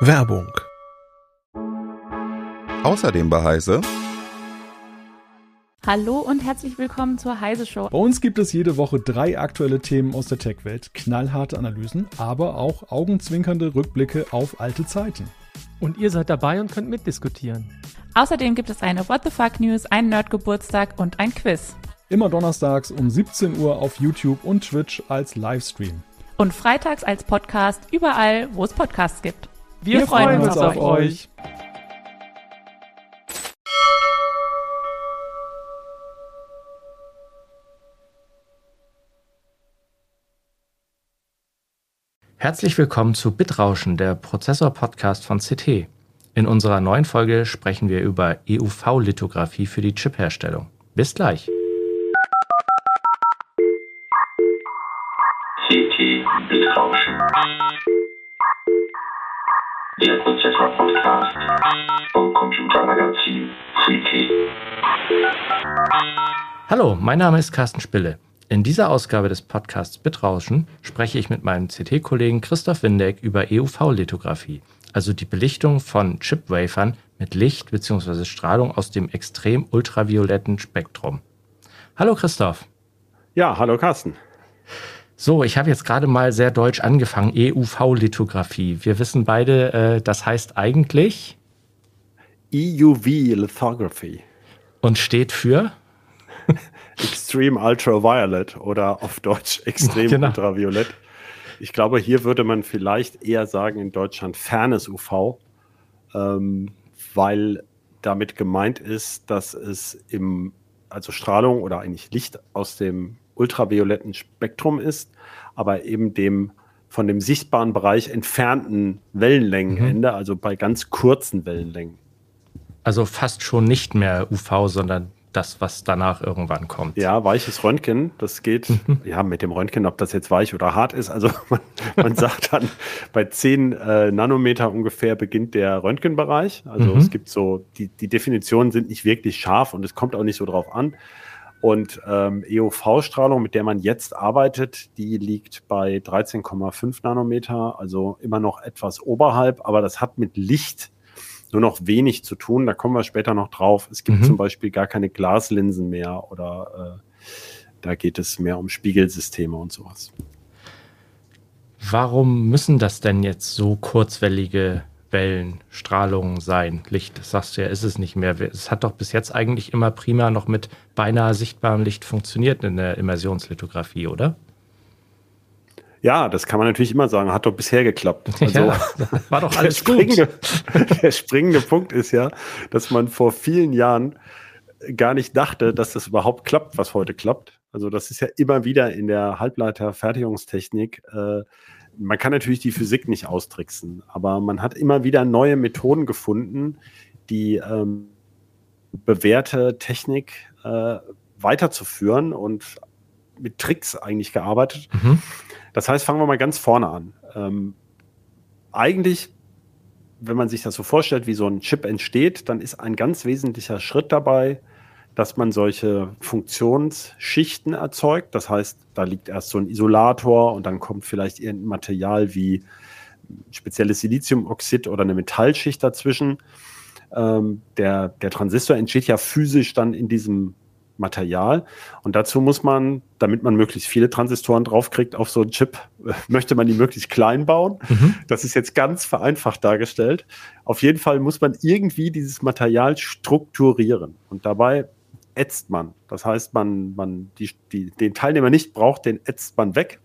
Werbung. Außerdem bei Heise. Hallo und herzlich willkommen zur Heise Show. Bei uns gibt es jede Woche drei aktuelle Themen aus der Tech-Welt, knallharte Analysen, aber auch augenzwinkernde Rückblicke auf alte Zeiten. Und ihr seid dabei und könnt mitdiskutieren. Außerdem gibt es eine What the Fuck News, einen Nerdgeburtstag und ein Quiz. Immer donnerstags um 17 Uhr auf YouTube und Twitch als Livestream. Und freitags als Podcast überall, wo es Podcasts gibt. Wir, Wir freuen, freuen uns auf, auf euch. Herzlich willkommen zu Bitrauschen, der Prozessor-Podcast von CT. In unserer neuen Folge sprechen wir über EUV-Lithografie für die Chipherstellung. Bis gleich. CT Bitrauschen. Der Prozessor-Podcast vom Computermagazin CT. Hallo, mein Name ist Carsten Spille. In dieser Ausgabe des Podcasts Bitrauschen spreche ich mit meinem CT-Kollegen Christoph Windeck über EUV-Lithografie, also die Belichtung von Chipwafern mit Licht bzw. Strahlung aus dem extrem ultravioletten Spektrum. Hallo Christoph. Ja, hallo Carsten. So, ich habe jetzt gerade mal sehr deutsch angefangen, EUV-Lithografie. Wir wissen beide, äh, das heißt eigentlich EUV-Lithography. Und steht für? Extreme Ultraviolet oder auf Deutsch Extrem genau. Ultraviolett. Ich glaube, hier würde man vielleicht eher sagen in Deutschland fernes UV, ähm, weil damit gemeint ist, dass es im, also Strahlung oder eigentlich Licht aus dem ultravioletten Spektrum ist, aber eben dem von dem sichtbaren Bereich entfernten Wellenlängenende, mhm. also bei ganz kurzen Wellenlängen. Also fast schon nicht mehr UV, sondern das, was danach irgendwann kommt. Ja, weiches Röntgen, das geht, mhm. ja, mit dem Röntgen, ob das jetzt weich oder hart ist. Also man, man sagt dann, bei 10 äh, Nanometer ungefähr beginnt der Röntgenbereich. Also mhm. es gibt so, die, die Definitionen sind nicht wirklich scharf und es kommt auch nicht so drauf an. Und ähm, EUV-Strahlung, mit der man jetzt arbeitet, die liegt bei 13,5 Nanometer, also immer noch etwas oberhalb, aber das hat mit Licht nur noch wenig zu tun. Da kommen wir später noch drauf. Es gibt mhm. zum Beispiel gar keine Glaslinsen mehr oder äh, da geht es mehr um Spiegelsysteme und sowas. Warum müssen das denn jetzt so kurzwellige Wellen, Strahlungen sein? Licht, das sagst du ja, ist es nicht mehr. Es hat doch bis jetzt eigentlich immer prima noch mit beinahe sichtbarem Licht funktioniert in der Immersionslithografie, oder? Ja, das kann man natürlich immer sagen. Hat doch bisher geklappt. Also, ja, war doch alles der springende, gut. Der springende Punkt ist ja, dass man vor vielen Jahren gar nicht dachte, dass das überhaupt klappt, was heute klappt. Also das ist ja immer wieder in der Halbleiterfertigungstechnik. Äh, man kann natürlich die Physik nicht austricksen, aber man hat immer wieder neue Methoden gefunden, die ähm, bewährte Technik äh, weiterzuführen und mit Tricks eigentlich gearbeitet. Mhm. Das heißt, fangen wir mal ganz vorne an. Ähm, eigentlich, wenn man sich das so vorstellt, wie so ein Chip entsteht, dann ist ein ganz wesentlicher Schritt dabei, dass man solche Funktionsschichten erzeugt. Das heißt, da liegt erst so ein Isolator und dann kommt vielleicht irgendein Material wie spezielles Siliziumoxid oder eine Metallschicht dazwischen. Ähm, der, der Transistor entsteht ja physisch dann in diesem Material. Und dazu muss man, damit man möglichst viele Transistoren draufkriegt auf so einen Chip, möchte man die möglichst klein bauen. Mhm. Das ist jetzt ganz vereinfacht dargestellt. Auf jeden Fall muss man irgendwie dieses Material strukturieren. Und dabei ätzt man. Das heißt, man, man die, die, den Teilnehmer nicht braucht, den ätzt man weg.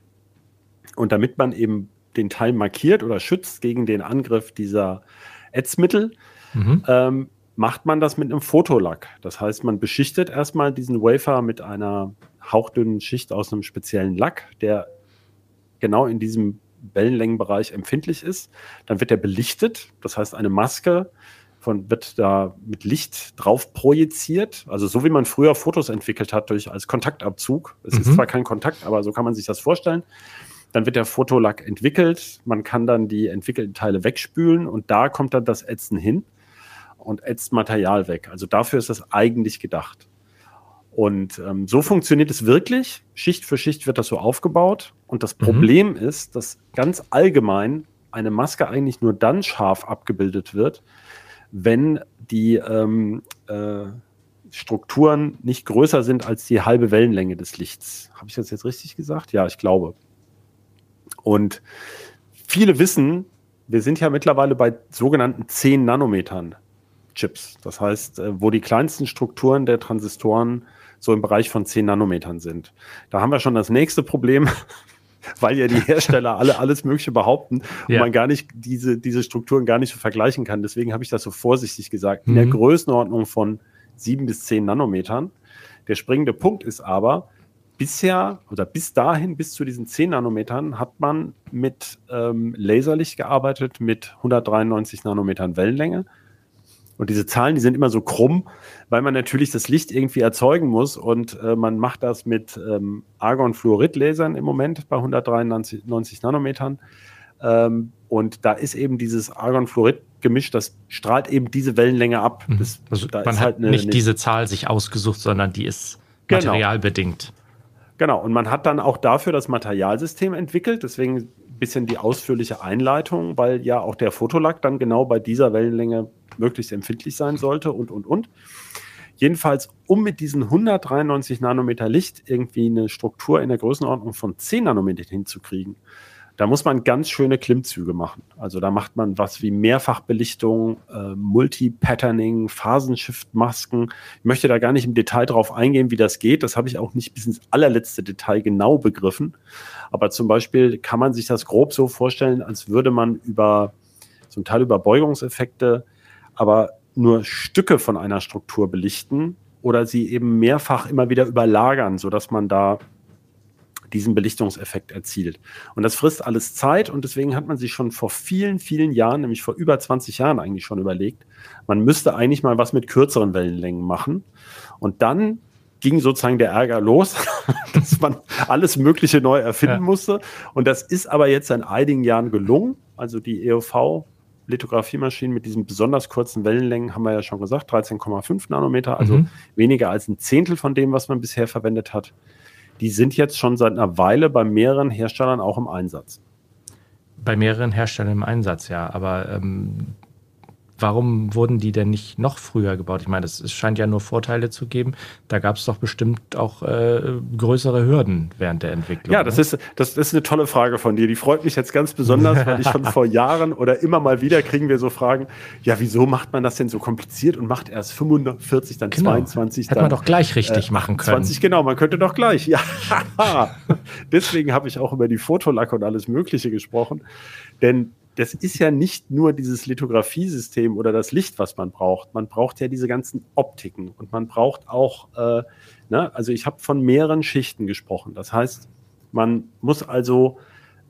Und damit man eben den Teil markiert oder schützt gegen den Angriff dieser Ätzmittel, mhm. ähm, macht man das mit einem Fotolack. Das heißt, man beschichtet erstmal diesen Wafer mit einer hauchdünnen Schicht aus einem speziellen Lack, der genau in diesem Wellenlängenbereich empfindlich ist. Dann wird er belichtet, das heißt, eine Maske von, wird da mit Licht drauf projiziert. Also so wie man früher Fotos entwickelt hat durch als Kontaktabzug. Es mhm. ist zwar kein Kontakt, aber so kann man sich das vorstellen. Dann wird der Fotolack entwickelt. Man kann dann die entwickelten Teile wegspülen und da kommt dann das Ätzen hin und ätzt Material weg. Also dafür ist das eigentlich gedacht. Und ähm, so funktioniert es wirklich. Schicht für Schicht wird das so aufgebaut. Und das mhm. Problem ist, dass ganz allgemein eine Maske eigentlich nur dann scharf abgebildet wird, wenn die ähm, äh, Strukturen nicht größer sind als die halbe Wellenlänge des Lichts. Habe ich das jetzt richtig gesagt? Ja, ich glaube. Und viele wissen, wir sind ja mittlerweile bei sogenannten 10 Nanometern Chips. Das heißt, äh, wo die kleinsten Strukturen der Transistoren so im Bereich von 10 Nanometern sind. Da haben wir schon das nächste Problem, weil ja die Hersteller alle alles Mögliche behaupten ja. und man gar nicht diese, diese Strukturen gar nicht so vergleichen kann. Deswegen habe ich das so vorsichtig gesagt. In mhm. der Größenordnung von 7 bis 10 Nanometern. Der springende Punkt ist aber, bisher oder bis dahin, bis zu diesen 10 Nanometern, hat man mit ähm, Laserlicht gearbeitet mit 193 Nanometern Wellenlänge. Und diese Zahlen, die sind immer so krumm, weil man natürlich das Licht irgendwie erzeugen muss. Und äh, man macht das mit ähm, Argon-Fluorid-Lasern im Moment bei 193 Nanometern. Ähm, und da ist eben dieses Argon-Fluorid-Gemisch, das strahlt eben diese Wellenlänge ab. Mhm. Das, also da man hat halt eine, nicht eine, diese Zahl sich ausgesucht, sondern die ist genau. materialbedingt. Genau, und man hat dann auch dafür das Materialsystem entwickelt, deswegen bisschen die ausführliche Einleitung, weil ja auch der Fotolack dann genau bei dieser Wellenlänge möglichst empfindlich sein sollte und, und, und. Jedenfalls, um mit diesen 193 Nanometer Licht irgendwie eine Struktur in der Größenordnung von 10 Nanometer hinzukriegen, da muss man ganz schöne Klimmzüge machen. Also da macht man was wie Mehrfachbelichtung, äh, Multi-Patterning, Phasenshift-Masken. Ich möchte da gar nicht im Detail drauf eingehen, wie das geht. Das habe ich auch nicht bis ins allerletzte Detail genau begriffen. Aber zum Beispiel kann man sich das grob so vorstellen, als würde man über zum Teil über Beugungseffekte, aber nur Stücke von einer Struktur belichten oder sie eben mehrfach immer wieder überlagern, sodass man da diesen Belichtungseffekt erzielt. Und das frisst alles Zeit und deswegen hat man sich schon vor vielen, vielen Jahren, nämlich vor über 20 Jahren eigentlich schon überlegt, man müsste eigentlich mal was mit kürzeren Wellenlängen machen. Und dann ging sozusagen der Ärger los, dass man alles Mögliche neu erfinden ja. musste. Und das ist aber jetzt in einigen Jahren gelungen. Also die EOV Lithografiemaschinen mit diesen besonders kurzen Wellenlängen haben wir ja schon gesagt, 13,5 Nanometer, also mhm. weniger als ein Zehntel von dem, was man bisher verwendet hat die sind jetzt schon seit einer Weile bei mehreren Herstellern auch im Einsatz. Bei mehreren Herstellern im Einsatz, ja. Aber ähm, warum wurden die denn nicht noch früher gebaut? Ich meine, es scheint ja nur Vorteile zu geben. Da gab es doch bestimmt auch äh, größere Hürden während der Entwicklung. Ja, das, ne? ist, das ist eine tolle Frage von dir. Die freut mich jetzt ganz besonders, weil ich schon vor Jahren oder immer mal wieder kriegen wir so Fragen, ja, wieso macht man das denn so kompliziert und macht erst 45, dann genau. 22, Hätte dann, man doch gleich richtig äh, machen können. 20, genau, man könnte doch gleich. Ja, deswegen habe ich auch über die Fotolacke und alles Mögliche gesprochen. Denn das ist ja nicht nur dieses Lithografiesystem oder das Licht, was man braucht. Man braucht ja diese ganzen Optiken und man braucht auch, äh, ne, also ich habe von mehreren Schichten gesprochen. Das heißt, man muss also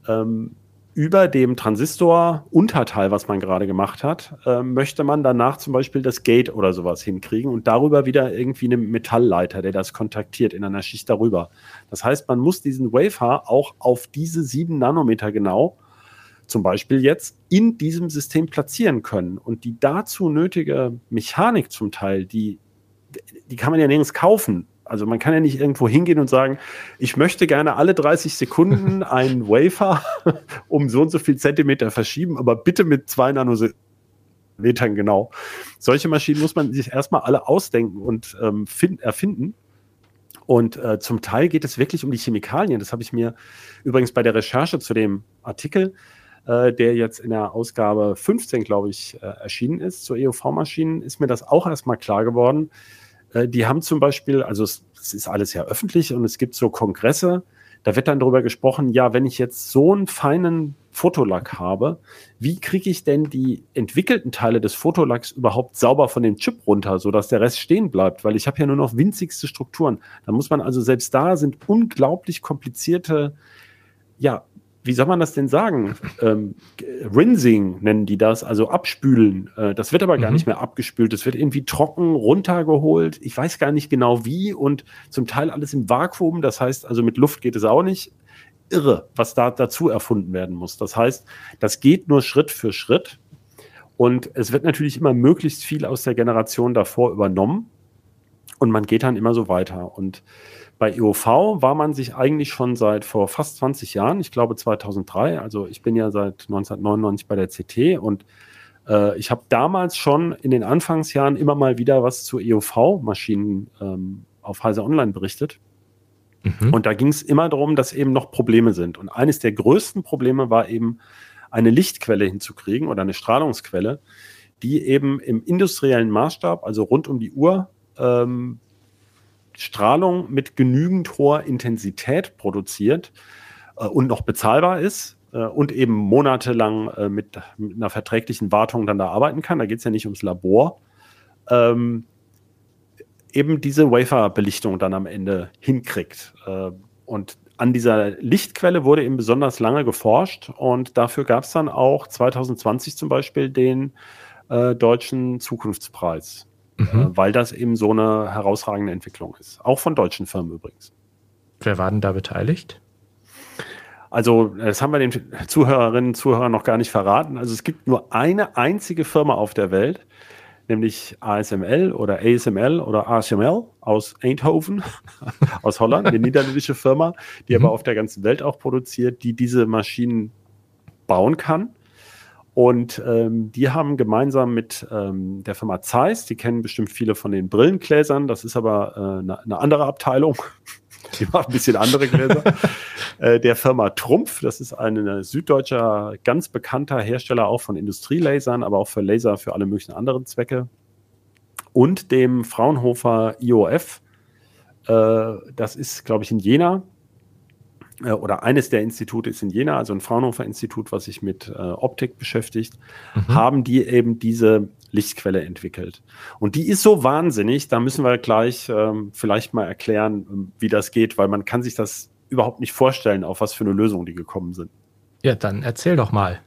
ähm, über dem Transistor-Unterteil, was man gerade gemacht hat, äh, möchte man danach zum Beispiel das Gate oder sowas hinkriegen und darüber wieder irgendwie einen Metallleiter, der das kontaktiert in einer Schicht darüber. Das heißt, man muss diesen Wafer auch auf diese sieben Nanometer genau zum Beispiel jetzt in diesem System platzieren können. Und die dazu nötige Mechanik zum Teil, die, die kann man ja nirgends kaufen. Also man kann ja nicht irgendwo hingehen und sagen, ich möchte gerne alle 30 Sekunden einen Wafer um so und so viel Zentimeter verschieben, aber bitte mit zwei Nanometern genau. Solche Maschinen muss man sich erstmal alle ausdenken und ähm, find, erfinden. Und äh, zum Teil geht es wirklich um die Chemikalien. Das habe ich mir übrigens bei der Recherche zu dem Artikel äh, der jetzt in der Ausgabe 15, glaube ich, äh, erschienen ist, zur EUV-Maschinen, ist mir das auch erstmal klar geworden. Äh, die haben zum Beispiel, also es, es, ist alles ja öffentlich und es gibt so Kongresse, da wird dann darüber gesprochen, ja, wenn ich jetzt so einen feinen Fotolack habe, wie kriege ich denn die entwickelten Teile des Fotolacks überhaupt sauber von dem Chip runter, sodass der Rest stehen bleibt? Weil ich habe ja nur noch winzigste Strukturen. Da muss man also selbst da sind unglaublich komplizierte ja, wie soll man das denn sagen? Ähm, Rinsing nennen die das, also abspülen. Äh, das wird aber gar mhm. nicht mehr abgespült. Das wird irgendwie trocken runtergeholt. Ich weiß gar nicht genau wie und zum Teil alles im Vakuum. Das heißt, also mit Luft geht es auch nicht. Irre, was da dazu erfunden werden muss. Das heißt, das geht nur Schritt für Schritt. Und es wird natürlich immer möglichst viel aus der Generation davor übernommen. Und man geht dann immer so weiter. Und bei EOV war man sich eigentlich schon seit vor fast 20 Jahren, ich glaube 2003, also ich bin ja seit 1999 bei der CT und äh, ich habe damals schon in den Anfangsjahren immer mal wieder was zu EOV-Maschinen ähm, auf Heise Online berichtet. Mhm. Und da ging es immer darum, dass eben noch Probleme sind. Und eines der größten Probleme war eben, eine Lichtquelle hinzukriegen oder eine Strahlungsquelle, die eben im industriellen Maßstab, also rund um die Uhr, ähm, Strahlung mit genügend hoher Intensität produziert äh, und noch bezahlbar ist äh, und eben monatelang äh, mit, mit, einer verträglichen Wartung dann da arbeiten kann. Da geht es ja nicht ums Labor. Ähm, eben diese Wafer-Belichtung dann am Ende hinkriegt. Äh, und an dieser Lichtquelle wurde eben besonders lange geforscht und dafür gab es dann auch 2020 zum Beispiel den äh, deutschen Zukunftspreis, mhm. äh, weil das eben so eine herausragende Entwicklung ist. Auch von deutschen Firmen übrigens. Wer war denn da beteiligt? Also, das haben wir den Zuhörerinnen und Zuhörern noch gar nicht verraten. Also, es gibt nur eine einzige Firma auf der Welt, nämlich ASML oder ASML oder ASML aus Eindhoven, aus Holland, eine niederländische Firma, die mhm. aber auf der ganzen Welt auch produziert, die diese Maschinen bauen kann. Und ähm, die haben gemeinsam mit ähm, der Firma Zeiss, die kennen bestimmt viele von den Brillengläsern, das ist aber äh, eine, eine andere Abteilung, die macht ein bisschen andere Gläser. äh, der Firma Trumpf, das ist ein süddeutscher, ganz bekannter Hersteller auch von Industrielasern, aber auch für Laser für alle möglichen anderen Zwecke. Und dem Fraunhofer IOF, äh, das ist, glaube ich, in Jena. Äh, oder eines der Institute ist in Jena, also ein Fraunhofer Institut, was sich mit äh, Optik beschäftigt, mhm. haben die eben diese Lichtquelle entwickelt. Und die ist so wahnsinnig, da müssen wir gleich ähm, vielleicht mal erklären, ähm, wie das geht, weil man kann sich das überhaupt nicht vorstellen, auf was für eine Lösung die gekommen sind. Ja, dann erzähl doch mal.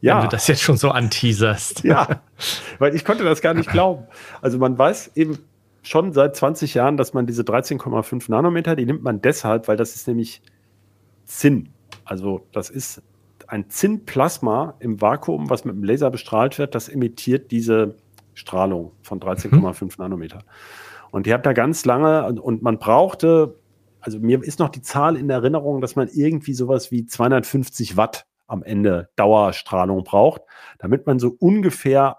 Ja. Wenn du das jetzt schon so anteaserst. Ja, weil ich konnte das gar nicht glauben. Also man weiß eben schon seit 20 Jahren, dass man diese 13,5 Nanometer, die nimmt man deshalb, weil das ist nämlich Zinn. Also das ist ein Zinnplasma im Vakuum, was mit dem Laser bestrahlt wird, das emittiert diese Strahlung von 13,5 mhm. Nanometer. Und die hat da ganz lange, und man brauchte, also mir ist noch die Zahl in Erinnerung, dass man irgendwie sowas wie 250 Watt am Ende Dauerstrahlung braucht, damit man so ungefähr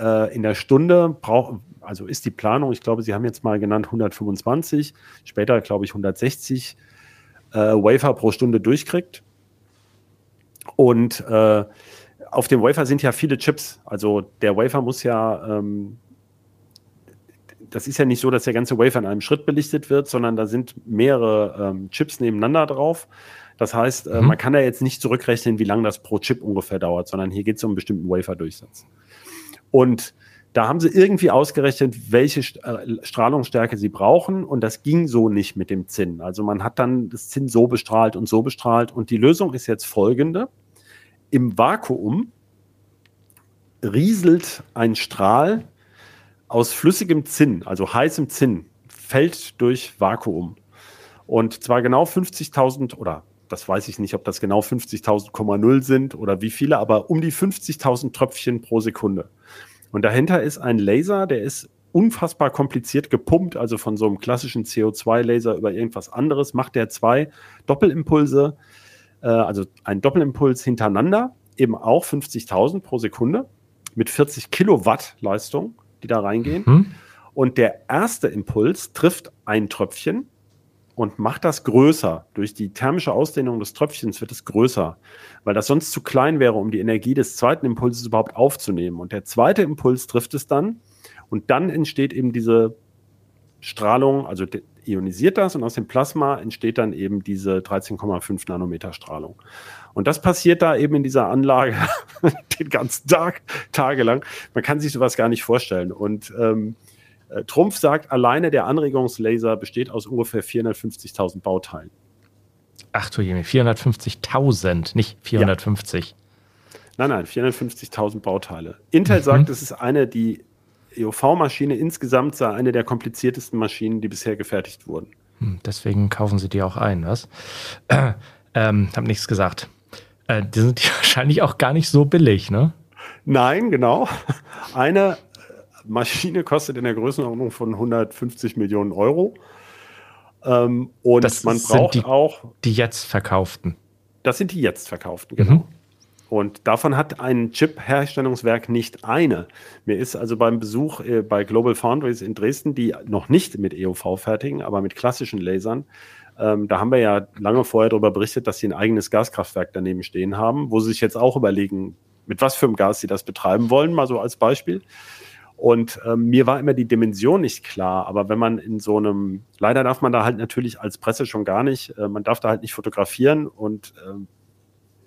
äh, in der Stunde braucht, also ist die Planung, ich glaube, Sie haben jetzt mal genannt 125, später glaube ich 160 äh, Wafer pro Stunde durchkriegt. Und äh, auf dem Wafer sind ja viele Chips. Also der Wafer muss ja, ähm, das ist ja nicht so, dass der ganze Wafer in einem Schritt belichtet wird, sondern da sind mehrere ähm, Chips nebeneinander drauf. Das heißt, äh, mhm. man kann da jetzt nicht zurückrechnen, wie lange das pro Chip ungefähr dauert, sondern hier geht es um einen bestimmten Wafer-Durchsatz. Und da haben sie irgendwie ausgerechnet, welche äh, Strahlungsstärke sie brauchen und das ging so nicht mit dem Zinn. Also man hat dann das Zinn so bestrahlt und so bestrahlt und die Lösung ist jetzt folgende. Im Vakuum rieselt ein Strahl aus flüssigem Zinn, also heißem Zinn, fällt durch Vakuum. Und zwar genau 50.000 oder das weiß ich nicht, ob das genau 50.000,0 sind oder wie viele, aber um die 50.000 Tröpfchen pro Sekunde. Und dahinter ist ein Laser, der ist unfassbar kompliziert gepumpt, also von so einem klassischen CO2-Laser über irgendwas anderes, macht der zwei Doppelimpulse, äh, also ein Doppelimpuls hintereinander, eben auch 50.000 pro Sekunde mit 40 Kilowatt Leistung, die da reingehen. Mhm. Und der erste Impuls trifft ein Tröpfchen und macht das größer. Durch die thermische Ausdehnung des Tröpfchens wird es größer, weil das sonst zu klein wäre, um die Energie des zweiten Impulses überhaupt aufzunehmen. Und der zweite Impuls trifft es dann und dann entsteht eben diese Strahlung, also ionisiert das und aus dem Plasma entsteht dann eben diese 13,5 Nanometer Strahlung. Und das passiert da eben in dieser Anlage den ganzen Tag, tagelang. Man kann sich sowas gar nicht vorstellen. Und ähm, äh, Trumpf sagt, alleine der Anregungslaser besteht aus ungefähr 450.000 Bauteilen. Ach du Jemine, 450.000, nicht 450. Ja. Nein, nein, 450.000 Bauteile. Intel mhm. sagt, es ist eine, die EUV-Maschine insgesamt sei eine der kompliziertesten Maschinen, die bisher gefertigt wurden. Hm, deswegen kaufen sie die auch ein, was? Äh, ähm, hab nichts gesagt. Äh, die sind wahrscheinlich auch gar nicht so billig, ne? Nein, genau. Eine Maschine kostet in der Größenordnung von 150 Millionen Euro. Ähm, und Das man sind braucht die- auch, Die jetzt verkauften. das sind die jetzt verkauften, genau. Mhm. Und davon hat ein Chip-Herstellungswerk nicht eine. Mir ist also beim Besuch äh, bei Global Foundries in Dresden, die noch nicht mit EUV fertigen, aber mit klassischen Lasern, ähm, da haben wir ja lange vorher darüber berichtet, dass sie ein eigenes Gaskraftwerk daneben stehen haben, wo sie sich jetzt auch überlegen, mit was für einem Gas sie das betreiben wollen, mal so als Beispiel. Und ähm, mir war immer die Dimension nicht klar, aber wenn man in so einem, leider darf man da halt natürlich als Presse schon gar nicht, äh, man darf da halt nicht fotografieren und ähm,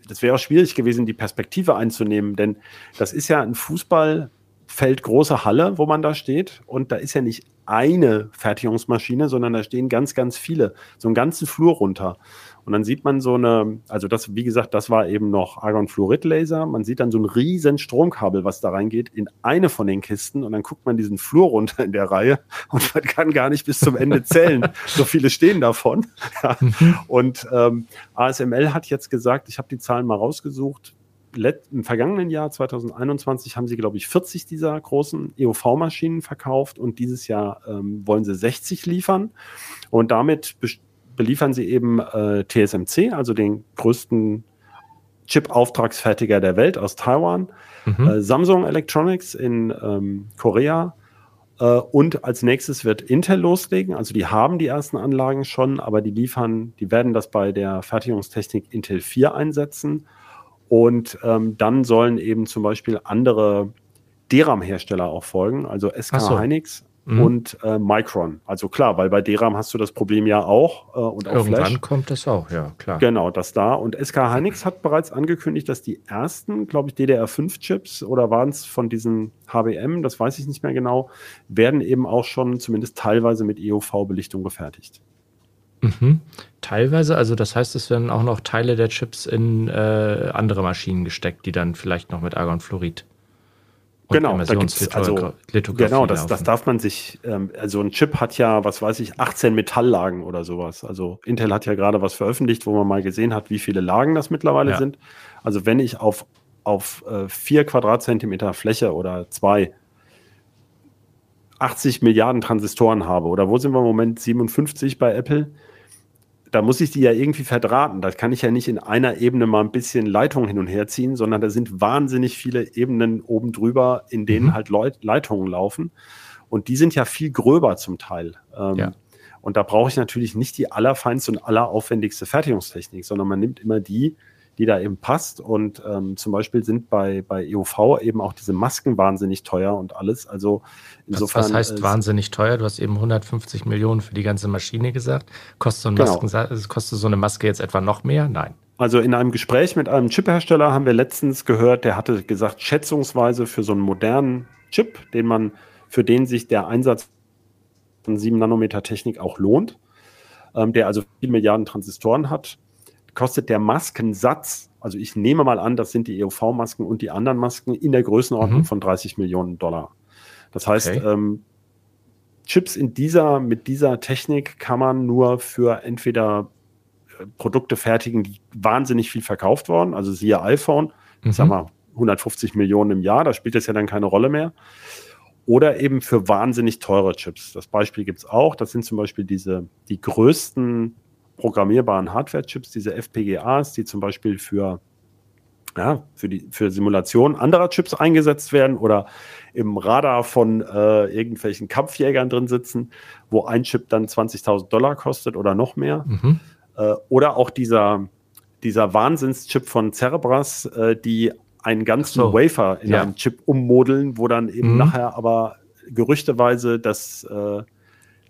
das wäre auch schwierig gewesen, die Perspektive einzunehmen, denn das ist ja ein Fußballfeld, große Halle, wo man da steht und da ist ja nicht eine Fertigungsmaschine, sondern da stehen ganz, ganz viele, so einen ganzen Flur runter. Und dann sieht man so eine, also das, wie gesagt, das war eben noch Argonfluorid-Laser. Man sieht dann so ein riesen Stromkabel, was da reingeht, in eine von den Kisten und dann guckt man diesen Flur runter in der Reihe und man kann gar nicht bis zum Ende zählen. so viele stehen davon. Ja. Und ähm, ASML hat jetzt gesagt, ich habe die Zahlen mal rausgesucht, let- im vergangenen Jahr 2021 haben sie, glaube ich, 40 dieser großen EUV-Maschinen verkauft und dieses Jahr ähm, wollen sie 60 liefern. Und damit beliefern sie eben äh, TSMC, also den größten Chip-Auftragsfertiger der Welt aus Taiwan, Mhm. äh, Samsung Electronics in ähm, Korea. Äh, und als nächstes wird Intel loslegen. Also die haben die ersten Anlagen schon, aber die liefern, die werden das bei der Fertigungstechnik Intel 4 einsetzen. Und ähm, dann sollen eben zum Beispiel andere DRAM-Hersteller auch folgen, also SK so. Hynix Mhm. und äh, Micron. Also klar, weil bei DRAM hast du das Problem ja auch äh, und auch Irgendwann Flash. kommt das auch, ja, klar. Genau, das da. Und SK Hynix hat bereits angekündigt, dass die ersten, glaube ich, DDR5-Chips oder waren es von diesen HBM, das weiß ich nicht mehr genau, werden eben auch schon zumindest teilweise mit EUV-Belichtung gefertigt. Mhm. Teilweise, also das heißt, es werden auch noch Teile der Chips in äh, andere Maschinen gesteckt, die dann vielleicht noch mit Argonfluorid Genau, da gibt's also- Genau, das, das darf man sich, ähm, also ein Chip hat ja, was weiß ich, 18 Metalllagen oder sowas. Also Intel hat ja gerade was veröffentlicht, wo man mal gesehen hat, wie viele Lagen das mittlerweile Ja. sind. Also wenn ich auf, auf äh, vier Quadratzentimeter Fläche oder zwei 80 Milliarden Transistoren habe, oder wo sind wir im Moment 57 bei Apple? Da muss ich die ja irgendwie verdrahten. Da kann ich ja nicht in einer Ebene mal ein bisschen Leitung hin und her ziehen, sondern da sind wahnsinnig viele Ebenen oben drüber, in denen Mhm. halt Leu- Leitungen laufen. Und die sind ja viel gröber zum Teil. Ähm, Ja. Und da brauche ich natürlich nicht die allerfeinste und alleraufwendigste Fertigungstechnik, sondern man nimmt immer die, die da eben passt. Und ähm, zum Beispiel sind bei, bei EUV eben auch diese Masken wahnsinnig teuer und alles. Also insofern. was heißt wahnsinnig teuer? Du hast eben 150 Millionen für die ganze Maschine gesagt. Kostet so, ein Genau. Masken, kostet so eine Maske jetzt etwa noch mehr? Nein. Also in einem Gespräch mit einem Chiphersteller haben wir letztens gehört, der hatte gesagt, schätzungsweise für so einen modernen Chip, den man, für den sich der Einsatz von 7 Nanometer Technik auch lohnt, ähm, der also 4 Milliarden Transistoren hat, kostet der Maskensatz, also ich nehme mal an, das sind die EUV-Masken und die anderen Masken in der Größenordnung Mhm. von 30 Millionen Dollar. Das heißt, Okay. ähm, Chips in dieser, mit dieser Technik kann man nur für entweder äh, Produkte fertigen, die wahnsinnig viel verkauft worden, also siehe iPhone, Mhm. ich sag mal 150 Millionen im Jahr, da spielt das ja dann keine Rolle mehr. Oder eben für wahnsinnig teure Chips. Das Beispiel gibt es auch. Das sind zum Beispiel diese, die größten programmierbaren Hardware-Chips, diese FPGAs, die zum Beispiel für, ja, für, die, für Simulation anderer Chips eingesetzt werden oder im Radar von äh, irgendwelchen Kampfjägern drin sitzen, wo ein Chip dann 20.000 Dollar kostet oder noch mehr. Mhm. Äh, oder auch dieser, dieser Wahnsinnschip von Cerebras, äh, die einen ganzen so. Wafer in Ja. einem Chip ummodeln, wo dann eben Mhm. nachher aber gerüchteweise das, äh,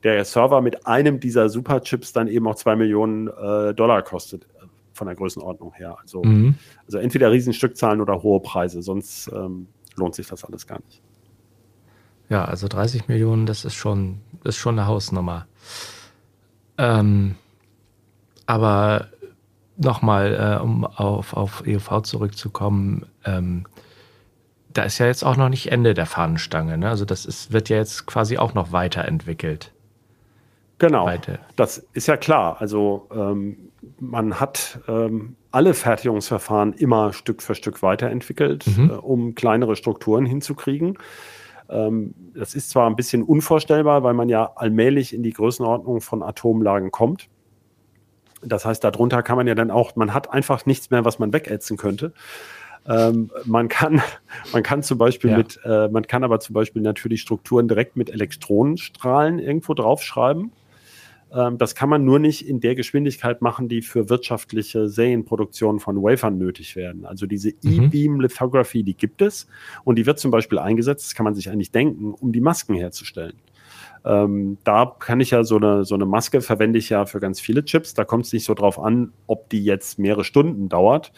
der Server mit einem dieser Superchips dann eben auch zwei Millionen äh, Dollar kostet, äh, von der Größenordnung her. Also, Mhm. also entweder Riesenstückzahlen oder hohe Preise, sonst ähm, lohnt sich das alles gar nicht. Ja, also 30 Millionen, das ist schon, ist schon eine Hausnummer. Ähm, aber nochmal, äh, um auf, auf EUV zurückzukommen, ähm, da ist ja jetzt auch noch nicht Ende der Fahnenstange. Ne? Also das ist, wird ja jetzt quasi auch noch weiterentwickelt. Genau, Weiter. das ist ja klar. Also ähm, man hat ähm, alle Fertigungsverfahren immer Stück für Stück weiterentwickelt, Mhm. äh, um kleinere Strukturen hinzukriegen. Ähm, das ist zwar ein bisschen unvorstellbar, weil man ja allmählich in die Größenordnung von Atomlagen kommt. Das heißt, darunter kann man ja dann auch, man hat einfach nichts mehr, was man wegätzen könnte. Ähm, man kann, man kann zum Beispiel ja. mit, äh, man kann aber zum Beispiel natürlich Strukturen direkt mit Elektronenstrahlen irgendwo draufschreiben. Ähm, das kann man nur nicht in der Geschwindigkeit machen, die für wirtschaftliche Serienproduktion von Wafern nötig werden. Also diese mhm. E-Beam Lithography, die gibt es und die wird zum Beispiel eingesetzt, das kann man sich eigentlich denken, um die Masken herzustellen. Ähm, da kann ich ja so eine, so eine Maske verwende ich ja für ganz viele Chips. Da kommt es nicht so drauf an, ob die jetzt mehrere Stunden dauert.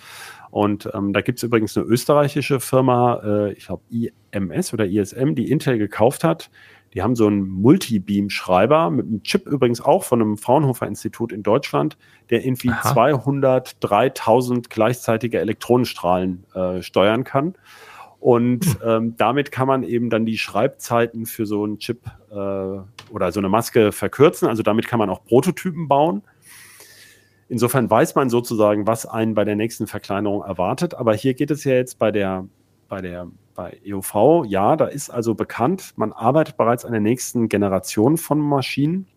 Und ähm, da gibt es übrigens eine österreichische Firma, äh, ich glaube IMS oder ISM, die Intel gekauft hat. Die haben so einen Multibeam-Schreiber mit einem Chip übrigens auch von einem Fraunhofer-Institut in Deutschland, der irgendwie 203.000 gleichzeitige Elektronenstrahlen äh, steuern kann. Und hm. ähm, damit kann man eben dann die Schreibzeiten für so einen Chip äh, oder so eine Maske verkürzen. Also damit kann man auch Prototypen bauen. Insofern weiß man sozusagen, was einen bei der nächsten Verkleinerung erwartet. Aber hier geht es ja jetzt bei der, bei der, bei EUV, ja, da ist also bekannt, man arbeitet bereits an der nächsten Generation von Maschinen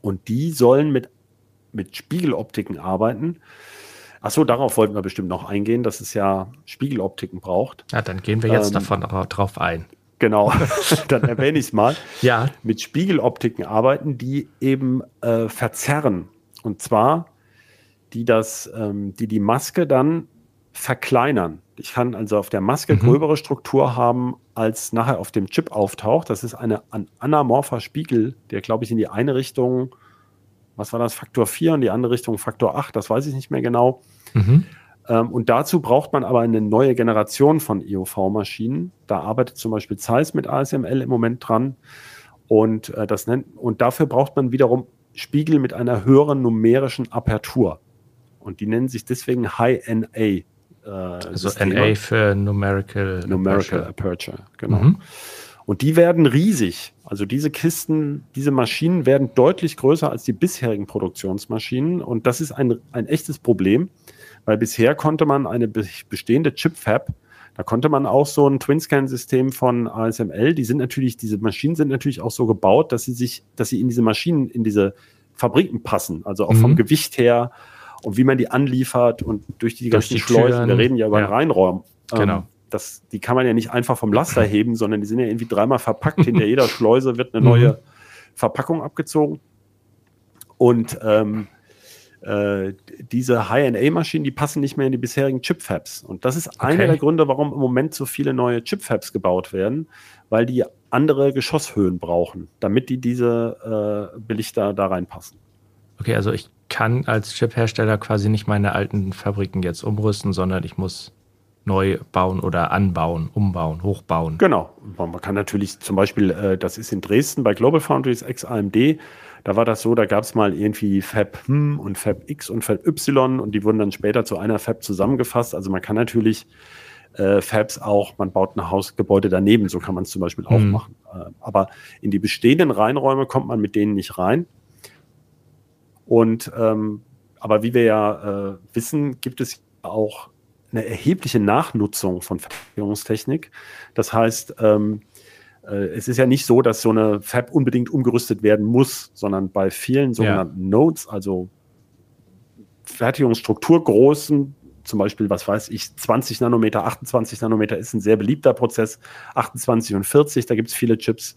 und die sollen mit, mit Spiegeloptiken arbeiten. Achso, darauf wollten wir bestimmt noch eingehen, dass es ja Spiegeloptiken braucht. Ja, dann gehen wir jetzt ähm, davon drauf ein. Genau, dann erwähne ich es mal. ja. Mit Spiegeloptiken arbeiten, die eben äh, verzerren. Und zwar, die das, ähm, die die Maske dann verkleinern. Ich kann also auf der Maske mhm. gröbere Struktur haben, als nachher auf dem Chip auftaucht. Das ist eine, ein anamorpher Spiegel, der, glaube ich, in die eine Richtung was war das, Faktor 4 und die andere Richtung Faktor 8, das weiß ich nicht mehr genau. Mhm. Ähm, und dazu braucht man aber eine neue Generation von EUV-Maschinen. Da arbeitet zum Beispiel Zeiss mit ASML im Moment dran. Und, äh, das nennt, und dafür braucht man wiederum Spiegel mit einer höheren numerischen Apertur. Und die nennen sich deswegen High-NA. Äh, also. NA für Numerical, Numerical Aperture. Aperture genau. Mhm. Und die werden riesig. Also diese Kisten, diese Maschinen werden deutlich größer als die bisherigen Produktionsmaschinen. Und das ist ein, ein echtes Problem, weil bisher konnte man eine bestehende Chip-Fab, da konnte man auch so ein Twin-Scan-System von ASML, die sind natürlich, diese Maschinen sind natürlich auch so gebaut, dass sie sich, dass sie in diese Maschinen, in diese Fabriken passen. Also auch mhm. vom Gewicht her und wie man die anliefert und durch die durch ganzen die Schleusen. Wir reden ja über ja. einen Reinraum. Genau. Ähm, das, die kann man ja nicht einfach vom Laster heben, sondern die sind ja irgendwie dreimal verpackt. Hinter jeder Schleuse wird eine neue mhm. Verpackung abgezogen. Und ähm, äh, diese High-NA-Maschinen, die passen nicht mehr in die bisherigen Chipfabs. Und das ist okay. einer der Gründe, warum im Moment so viele neue Chipfabs gebaut werden, weil die andere Geschosshöhen brauchen, damit die diese äh, Belichter da reinpassen. Okay, also ich kann als Chiphersteller quasi nicht meine alten Fabriken jetzt umrüsten, sondern ich muss neu bauen oder anbauen, umbauen, hochbauen. Genau. Man kann natürlich zum Beispiel, äh, das ist in Dresden bei Global Foundries ex-AMD, da war das so, da gab es mal irgendwie Fab hm und Fab X und Fab Y und die wurden dann später zu einer Fab zusammengefasst. Also man kann natürlich äh, Fabs auch, man baut ein Hausgebäude daneben, so kann man es zum Beispiel auch mhm. machen. Äh, aber in die bestehenden Reinräume kommt man mit denen nicht rein. Und ähm, aber wie wir ja äh, wissen, gibt es auch eine erhebliche Nachnutzung von Fertigungstechnik. Das heißt, ähm, äh, es ist ja nicht so, dass so eine Fab unbedingt umgerüstet werden muss, sondern bei vielen sogenannten ja. Nodes, also Fertigungsstrukturgroßen, zum Beispiel, was weiß ich, 20 Nanometer, 28 Nanometer ist ein sehr beliebter Prozess, 28 und 40, da gibt es viele Chips,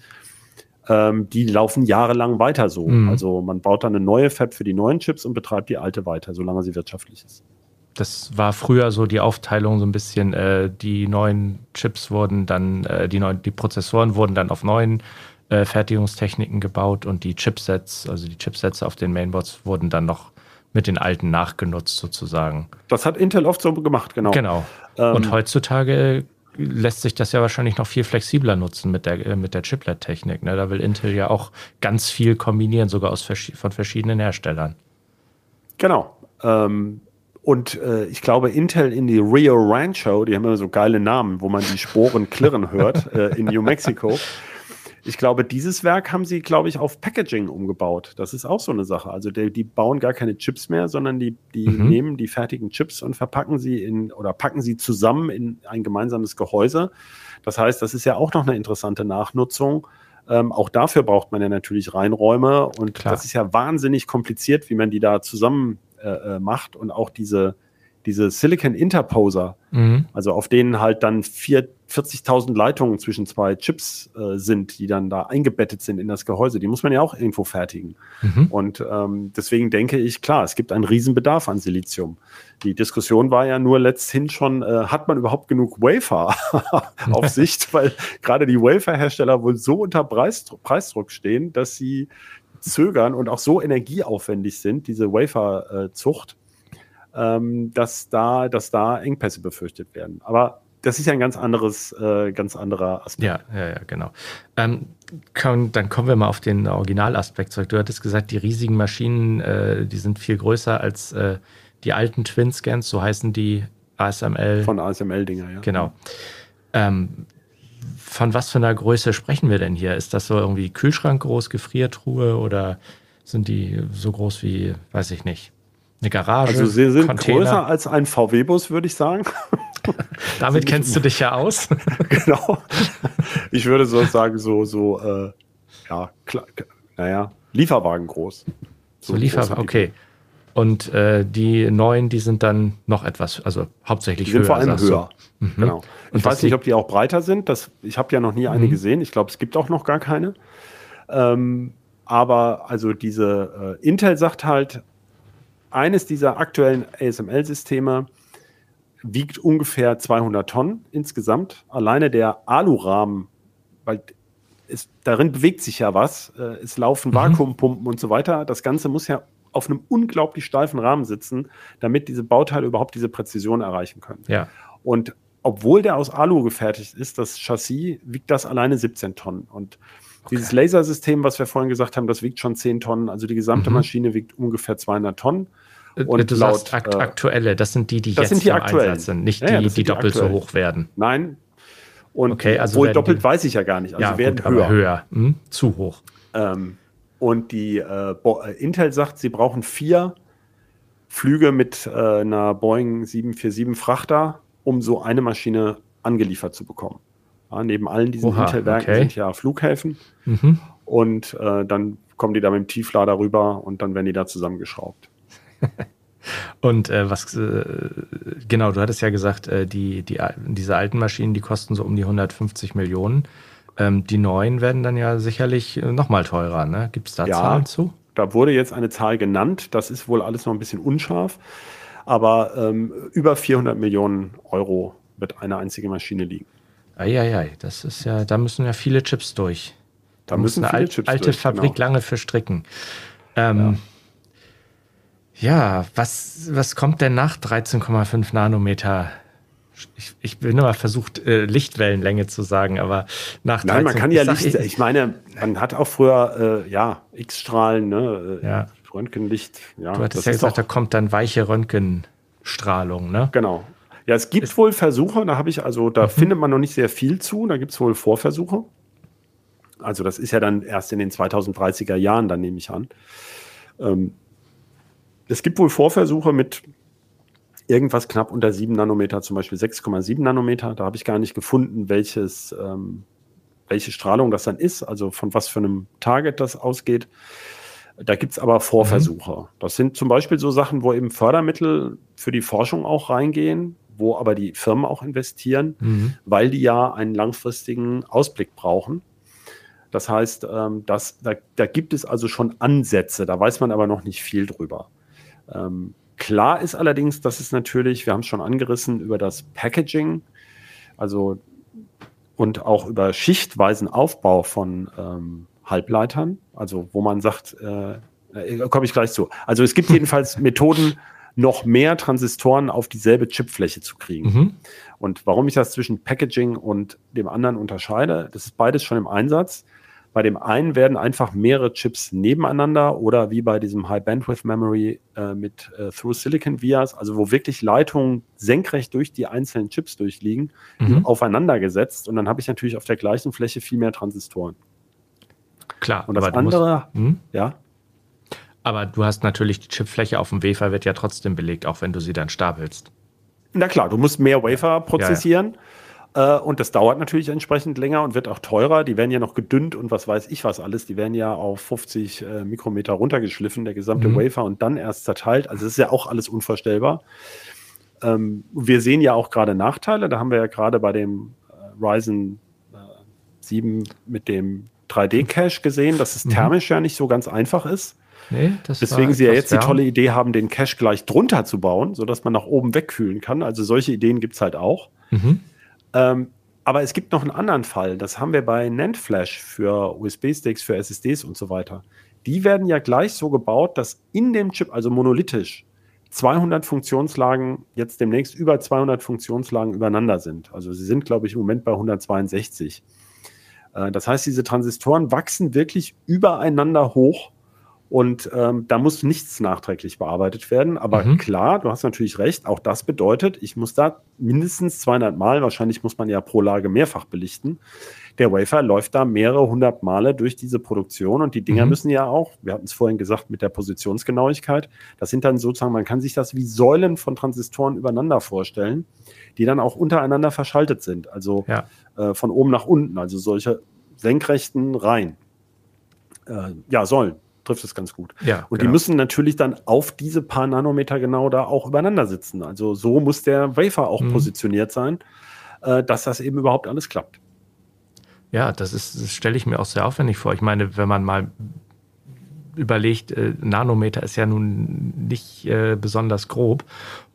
ähm, die laufen jahrelang weiter so. Mhm. Also man baut dann eine neue Fab für die neuen Chips und betreibt die alte weiter, solange sie wirtschaftlich ist das war früher so die Aufteilung so ein bisschen, äh, die neuen Chips wurden dann, äh, die neuen, die Prozessoren wurden dann auf neuen äh, Fertigungstechniken gebaut und die Chipsets, also die Chipsets auf den Mainboards wurden dann noch mit den alten nachgenutzt sozusagen. Das hat Intel oft so gemacht, genau. Genau. Ähm, und heutzutage lässt sich das ja wahrscheinlich noch viel flexibler nutzen mit der, äh, mit der Chiplet-Technik. Ne? Da will Intel ja auch ganz viel kombinieren, sogar aus, von verschiedenen Herstellern. Genau. Ähm, und äh, ich glaube, Intel in die Rio Rancho, die haben immer so geile Namen, wo man die Sporen klirren hört, äh, in New Mexico. Ich glaube, dieses Werk haben sie, glaube ich, auf Packaging umgebaut. Das ist auch so eine Sache. Also die, die bauen gar keine Chips mehr, sondern die, die mhm. nehmen die fertigen Chips und verpacken sie in oder packen sie zusammen in ein gemeinsames Gehäuse. Das heißt, das ist ja auch noch eine interessante Nachnutzung. Ähm, auch dafür braucht man ja natürlich Reinräume und Klar. das ist ja wahnsinnig kompliziert, wie man die da zusammen äh, äh macht und auch diese diese Silicon Interposer, mhm. also auf denen halt dann 40.000 Leitungen zwischen zwei Chips äh, sind, die dann da eingebettet sind in das Gehäuse, die muss man ja auch irgendwo fertigen. Mhm. Und ähm, deswegen denke ich, klar, es gibt einen Riesenbedarf an Silizium. Die Diskussion war ja nur letzthin schon, äh, hat man überhaupt genug Wafer auf Sicht, weil gerade die Wafer-Hersteller wohl so unter Preisdruck, Preisdruck stehen, dass sie zögern und auch so energieaufwendig sind, diese Wafer-Zucht, ähm, dass, da, dass da Engpässe befürchtet werden. Aber das ist ja ein ganz anderes, äh, ganz anderer Aspekt. Ja, ja, ja, genau. Ähm, kann, dann kommen wir mal auf den Originalaspekt zurück. Du hattest gesagt, die riesigen Maschinen, äh, die sind viel größer als äh, die alten Twin Scans, so heißen die ASML. Von ASML-Dinger, ja. Genau. Ähm, von was für einer Größe sprechen wir denn hier? Ist das so irgendwie Kühlschrank groß, Gefriertruhe oder sind die so groß wie, weiß ich nicht, eine Garage. Also sie sind Container. größer als ein VW-Bus, würde ich sagen. Damit kennst du dich ja aus. genau. Ich würde so sagen, so, so, äh, ja, klar, naja, Lieferwagen groß. So, so Lieferwagen, okay. Und äh, die neuen, die sind dann noch etwas, also hauptsächlich die sind höher. vor allem höher. Mhm. Genau. Ich Und weiß nicht, ob die auch breiter sind. Das, ich habe ja noch nie eine mhm. gesehen. Ich glaube, es gibt auch noch gar keine. Ähm, aber also diese äh, Intel sagt halt, eines dieser aktuellen ASML-Systeme wiegt ungefähr 200 Tonnen insgesamt. Alleine der Alurahmen, weil es, darin bewegt sich ja was. Äh, es laufen mhm. Vakuumpumpen und so weiter. Das Ganze muss ja auf einem unglaublich steifen Rahmen sitzen, damit diese Bauteile überhaupt diese Präzision erreichen können. Ja. Und obwohl der aus Alu gefertigt ist, das Chassis, wiegt das alleine 17 Tonnen. Und okay. dieses Lasersystem, was wir vorhin gesagt haben, das wiegt schon 10 Tonnen. Also die gesamte mhm. Maschine wiegt ungefähr 200 Tonnen. Äh, und du laut, sagst akt äh, aktuelle, das sind die, die jetzt sind die im aktuellen. Einsatz sind, nicht ja, die, die, die, doppelt so hoch werden. Nein. Und okay, also obwohl doppelt die, weiß ich ja gar nicht. Also ja, werden gut, höher. höher. Hm? Zu hoch. Ähm, und die äh, äh, Intel sagt, sie brauchen vier Flüge mit äh, einer Boeing 747 Frachter, um so eine Maschine angeliefert zu bekommen. Ja, neben allen diesen Intel-Werken okay. sind ja Flughäfen. Mhm. Und äh, dann kommen die da mit dem Tieflader rüber und dann werden die da zusammengeschraubt. Und äh, was äh, genau, du hattest ja gesagt, äh, die, die, diese alten Maschinen, die kosten so um die 150 Millionen. Ähm, die neuen werden dann ja sicherlich äh, nochmal teurer. Ne? Gibt es da ja, Zahlen zu? Da wurde jetzt eine Zahl genannt. Das ist wohl alles noch ein bisschen unscharf. Aber ähm, über 400 Millionen Euro wird eine einzige Maschine liegen. Eieiei, das ist ja, da müssen ja viele Chips durch. Da, da müssen eine viele alte, alte Fabrik genau. lange für stricken. Ähm, ja. Ja, was, was kommt denn nach 13,5 Nanometer? Ich, ich bin immer versucht, äh, Lichtwellenlänge zu sagen, aber nach 13, Nein, man kann ja Licht, ich, ich meine, man hat auch früher, äh, ja, X-Strahlen, ne? Äh, ja. Röntgenlicht, ja. Du hattest ja gesagt, da kommt dann weiche Röntgenstrahlung, ne? Genau. Ja, es gibt ist, wohl Versuche, da habe ich, also da mhm. findet man noch nicht sehr viel zu, da gibt es wohl Vorversuche. Also das ist ja dann erst in den 2030er Jahren, dann nehme ich an. Ähm, es gibt wohl Vorversuche mit irgendwas knapp unter 7 Nanometer, zum Beispiel 6,7 Nanometer. Da habe ich gar nicht gefunden, welches, ähm, welche Strahlung das dann ist, also von was für einem Target das ausgeht. Da gibt es aber Vorversuche. Mhm. Das sind zum Beispiel so Sachen, wo eben Fördermittel für die Forschung auch reingehen, wo aber die Firmen auch investieren, mhm. weil die ja einen langfristigen Ausblick brauchen. Das heißt, ähm, das, da, da gibt es also schon Ansätze, da weiß man aber noch nicht viel drüber. Ähm, klar ist allerdings, dass es natürlich, wir haben es schon angerissen, über das Packaging, also und auch über schichtweisen Aufbau von ähm, Halbleitern, also wo man sagt, äh, äh komme ich gleich zu. Also es gibt jedenfalls Methoden, noch mehr Transistoren auf dieselbe Chipfläche zu kriegen. Mhm. Und warum ich das zwischen Packaging und dem anderen unterscheide, das ist beides schon im Einsatz. Bei dem einen werden einfach mehrere Chips nebeneinander oder wie bei diesem High Bandwidth Memory äh, mit äh, Through Silicon Vias, also wo wirklich Leitungen senkrecht durch die einzelnen Chips durchliegen, mhm. aufeinander gesetzt. Und dann habe ich natürlich auf der gleichen Fläche viel mehr Transistoren. Klar. Und das aber du musst- andere, Hm? ja, Aber du hast natürlich die Chipfläche auf dem Wafer wird ja trotzdem belegt, auch wenn du sie dann stapelst. na klar, du musst mehr Wafer prozessieren. Äh, und das dauert natürlich entsprechend länger und wird auch teurer. Die werden ja noch gedünnt und was weiß ich was alles. Die werden ja auf 50 äh, Mikrometer runtergeschliffen, der gesamte Mhm. Wafer und dann erst zerteilt. Also das ist ja auch alles unvorstellbar. Ähm, wir sehen ja auch gerade Nachteile. Da haben wir ja gerade bei dem äh, Ryzen äh, 7 mit dem 3D-Cache gesehen, dass es Mhm. thermisch ja nicht so ganz einfach ist. Nee, Deswegen sie ja jetzt die wärm. tolle Idee haben, den Cache gleich drunter zu bauen, sodass man nach oben wegkühlen kann. Also solche Ideen gibt es halt auch. Mhm. Ähm, aber es gibt noch einen anderen Fall. Das haben wir bei NAND Flash für USB-Sticks, für SSDs und so weiter. Die werden ja gleich so gebaut, dass in dem Chip, also monolithisch, 200 Funktionslagen, jetzt demnächst über 200 Funktionslagen übereinander sind. Also sie sind, glaube ich, im Moment bei 162. Äh, das heißt, diese Transistoren wachsen wirklich übereinander hoch und ähm, da muss nichts nachträglich bearbeitet werden. Aber Mhm. klar, du hast natürlich recht, auch das bedeutet, ich muss da mindestens 200 Mal, wahrscheinlich muss man ja pro Lage mehrfach belichten. Der Wafer läuft da mehrere hundert Male durch diese Produktion und die Dinger Mhm. müssen ja auch, wir hatten es vorhin gesagt mit der Positionsgenauigkeit, das sind dann sozusagen, man kann sich das wie Säulen von Transistoren übereinander vorstellen, die dann auch untereinander verschaltet sind. Also Ja. äh, von oben nach unten, also solche senkrechten Reihen. Äh, ja, Säulen trifft es ganz gut. Ja, Und die genau. müssen natürlich dann auf diese paar Nanometer genau da auch übereinander sitzen. Also so muss der Wafer auch Mhm. positioniert sein, äh, dass das eben überhaupt alles klappt. Ja, das ist, das stelle ich mir auch sehr aufwendig vor. Ich meine, wenn man mal überlegt, äh, Nanometer ist ja nun nicht äh, besonders grob.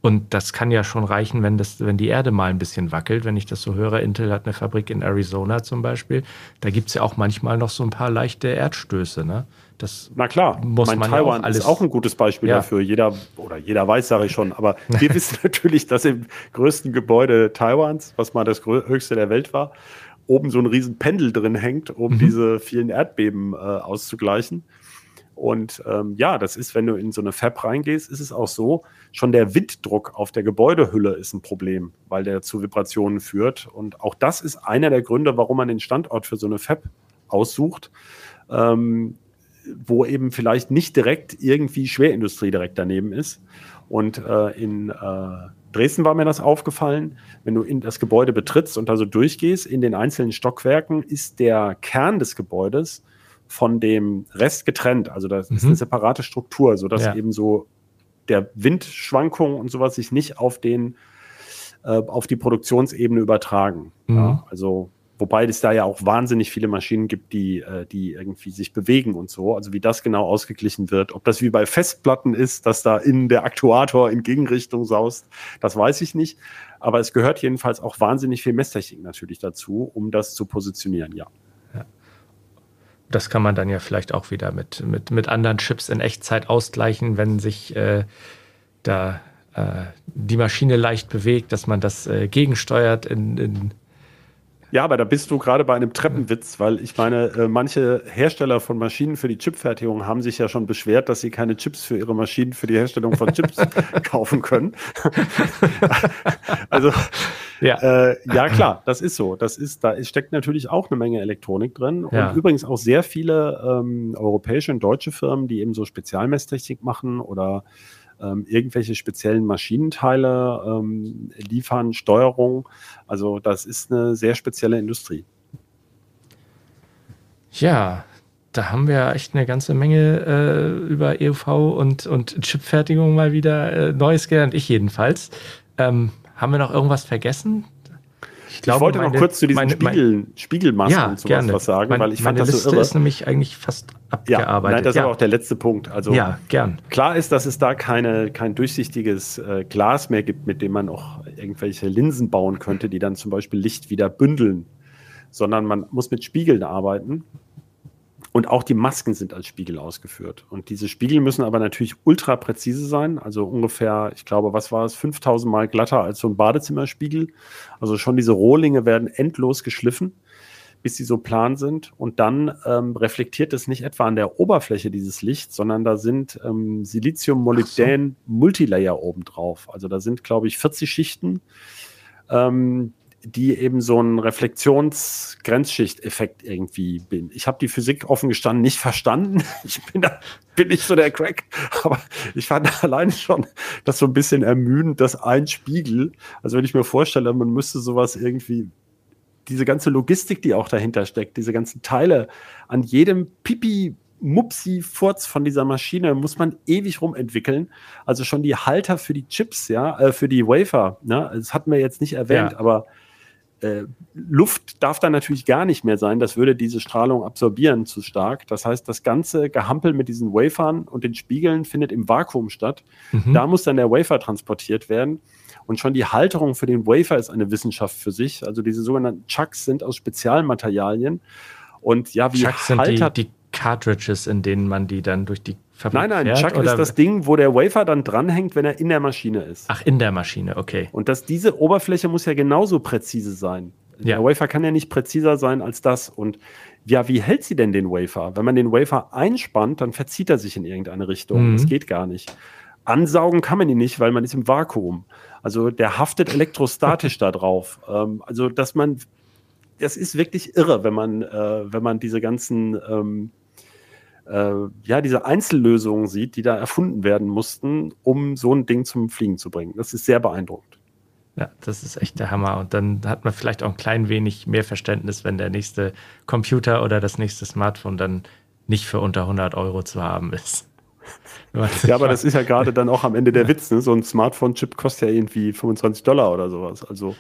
Und das kann ja schon reichen, wenn, das, wenn die Erde mal ein bisschen wackelt. Wenn ich das so höre, Intel hat eine Fabrik in Arizona zum Beispiel. Da gibt es ja auch manchmal noch so ein paar leichte Erdstöße. Ne? Das Na klar, Muss mein man ja Taiwan auch alles- ist auch ein gutes Beispiel Ja. dafür. Jeder, oder jeder weiß, sage ich schon, aber wir wissen natürlich, dass im größten Gebäude Taiwans, was mal das höchste der Welt war, oben so ein riesen Pendel drin hängt, um Mhm. diese vielen Erdbeben äh, auszugleichen. Und ähm, ja, das ist, wenn du in so eine Fab reingehst, ist es auch so, schon der Winddruck auf der Gebäudehülle ist ein Problem, weil der zu Vibrationen führt. Und auch das ist einer der Gründe, warum man den Standort für so eine Fab aussucht. Ähm, wo eben vielleicht nicht direkt irgendwie Schwerindustrie direkt daneben ist. Und äh, in äh, Dresden war mir das aufgefallen, wenn du in das Gebäude betrittst und da so durchgehst, in den einzelnen Stockwerken ist der Kern des Gebäudes von dem Rest getrennt. Also das ist Mhm. eine separate Struktur, sodass Ja. eben so der Windschwankungen und sowas sich nicht auf den äh, auf die Produktionsebene übertragen. Mhm. Ja, also wobei es da ja auch wahnsinnig viele Maschinen gibt, die, äh, die irgendwie sich bewegen und so. Also wie das genau ausgeglichen wird, ob das wie bei Festplatten ist, dass da innen der Aktuator in Gegenrichtung saust, das weiß ich nicht. Aber es gehört jedenfalls auch wahnsinnig viel Messtechnik natürlich dazu, um das zu positionieren, ja. das kann man dann ja vielleicht auch wieder mit, mit, mit anderen Chips in Echtzeit ausgleichen, wenn sich äh, da äh, die Maschine leicht bewegt, dass man das äh, gegensteuert in, in Ja, aber da bist du gerade bei einem Treppenwitz, weil ich meine, äh, manche Hersteller von Maschinen für die Chipfertigung haben sich ja schon beschwert, dass sie keine Chips für ihre Maschinen für die Herstellung von Chips kaufen können. also ja. äh, ja, klar, das ist so. Das ist, da ist, steckt natürlich auch eine Menge Elektronik drin. Und Ja. übrigens auch sehr viele ähm, europäische und deutsche Firmen, die eben so Spezialmesstechnik machen oder ähm, irgendwelche speziellen Maschinenteile ähm, liefern, Steuerung. Also das ist eine sehr spezielle Industrie. Ja, da haben wir echt eine ganze Menge äh, über EUV und, und Chipfertigung mal wieder äh, Neues gelernt, ich jedenfalls. Ähm, haben wir noch irgendwas vergessen? Ich, wollte noch meine- kurz zu diesen meine- mein- Spiegel, Spiegelmasken ja, und sowas gerne. was sagen, weil ich fand meine das Liste so irre. ist nämlich eigentlich fast ja, abgearbeitet. nein, das ist ja. aber auch der letzte Punkt. Also ja, gern. Klar ist, dass es da keine, kein durchsichtiges äh, Glas mehr gibt, mit dem man auch irgendwelche Linsen bauen könnte, die dann zum Beispiel Licht wieder bündeln, sondern man muss mit Spiegeln arbeiten. Und auch die Masken sind als Spiegel ausgeführt. Und diese Spiegel müssen aber natürlich ultra präzise sein. Also ungefähr, ich glaube, was war es, 5000 Mal glatter als so ein Badezimmerspiegel. Also schon diese Rohlinge werden endlos geschliffen, bis sie so plan sind. Und dann ähm, reflektiert es nicht etwa an der Oberfläche dieses Lichts, sondern da sind ähm, Silizium-Molybdän-Multilayer obendrauf. Also da sind, glaube ich, 40 Schichten. Ähm, die eben so ein Reflexions-Grenzschicht-Effekt irgendwie bin. Ich habe die Physik offen gestanden nicht verstanden. Ich bin da bin nicht so der Crack, aber ich fand alleine schon das so ein bisschen ermüdend, dass ein Spiegel, also wenn ich mir vorstelle, man müsste sowas irgendwie diese ganze Logistik, die auch dahinter steckt, diese ganzen Teile an jedem Pipi Mupsi-Furz von dieser Maschine muss man ewig rumentwickeln. Also schon die Halter für die Chips, ja, äh, für die Wafer, ne? Das hatten wir jetzt nicht erwähnt, ja. aber äh, Luft darf da natürlich gar nicht mehr sein. Das würde diese Strahlung absorbieren zu stark. Das heißt, das ganze Gehampel mit diesen Wafern und den Spiegeln findet im Vakuum statt. Mhm. Da muss dann der Wafer transportiert werden. Und schon die Halterung für den Wafer ist eine Wissenschaft für sich. Also diese sogenannten Chucks sind aus Spezialmaterialien. Und ja, wie Chucks sind die, die Cartridges, in denen man die dann durch die Fabrik Nein, nein, Chuck oder? ist das Ding, wo der Wafer dann dranhängt, wenn er in der Maschine ist. Ach, in der Maschine, okay. Und dass diese Oberfläche muss ja genauso präzise sein. Ja. Der Wafer kann ja nicht präziser sein als das. Und ja, wie hält sie denn den Wafer? Wenn man den Wafer einspannt, dann verzieht er sich in irgendeine Richtung. Mhm. Das geht gar nicht. Ansaugen kann man ihn nicht, weil man ist im Vakuum. Also der haftet elektrostatisch da drauf. Ähm, also dass man, das ist wirklich irre, wenn man, äh, wenn man diese ganzen ähm, äh, ja, diese Einzellösungen sieht, die da erfunden werden mussten, um so ein Ding zum Fliegen zu bringen. Das ist sehr beeindruckend. Ja, das ist echt der Hammer. Und dann hat man vielleicht auch ein klein wenig mehr Verständnis, wenn der nächste Computer oder das nächste Smartphone dann nicht für unter 100 Euro zu haben ist. ja, aber das ist ja gerade dann auch am Ende der Witz. Ne? So ein Smartphone-Chip kostet ja irgendwie 25 Dollar oder sowas. Also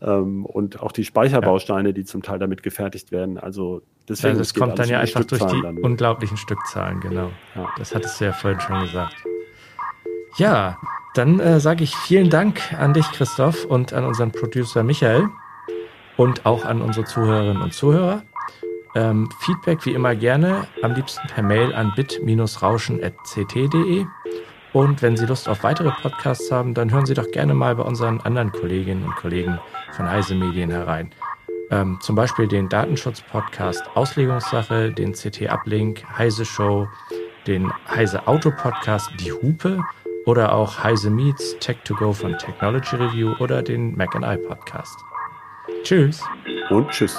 ähm, und auch die Speicherbausteine, ja. die zum Teil damit gefertigt werden. Also deswegen ja, das kommt dann ja einfach durch die dann unglaublichen Stückzahlen, genau. Ja. Das hattest du ja vorhin schon gesagt. Ja, dann äh, sage ich vielen Dank an dich, Christoph, und an unseren Producer Michael und auch an unsere Zuhörerinnen und Zuhörer. Ähm, Feedback wie immer gerne, am liebsten per Mail an bit-rauschen.ct.de. Und wenn Sie Lust auf weitere Podcasts haben, dann hören Sie doch gerne mal bei unseren anderen Kolleginnen und Kollegen von Heise Medien herein. Ähm, zum Beispiel den Datenschutz-Podcast Auslegungssache, den CT-Uplink, Heise Show, den Heise Auto-Podcast Die Hupe oder auch Heise Meets Tech2Go von Technology Review oder den Mac I Podcast. Tschüss. Und tschüss.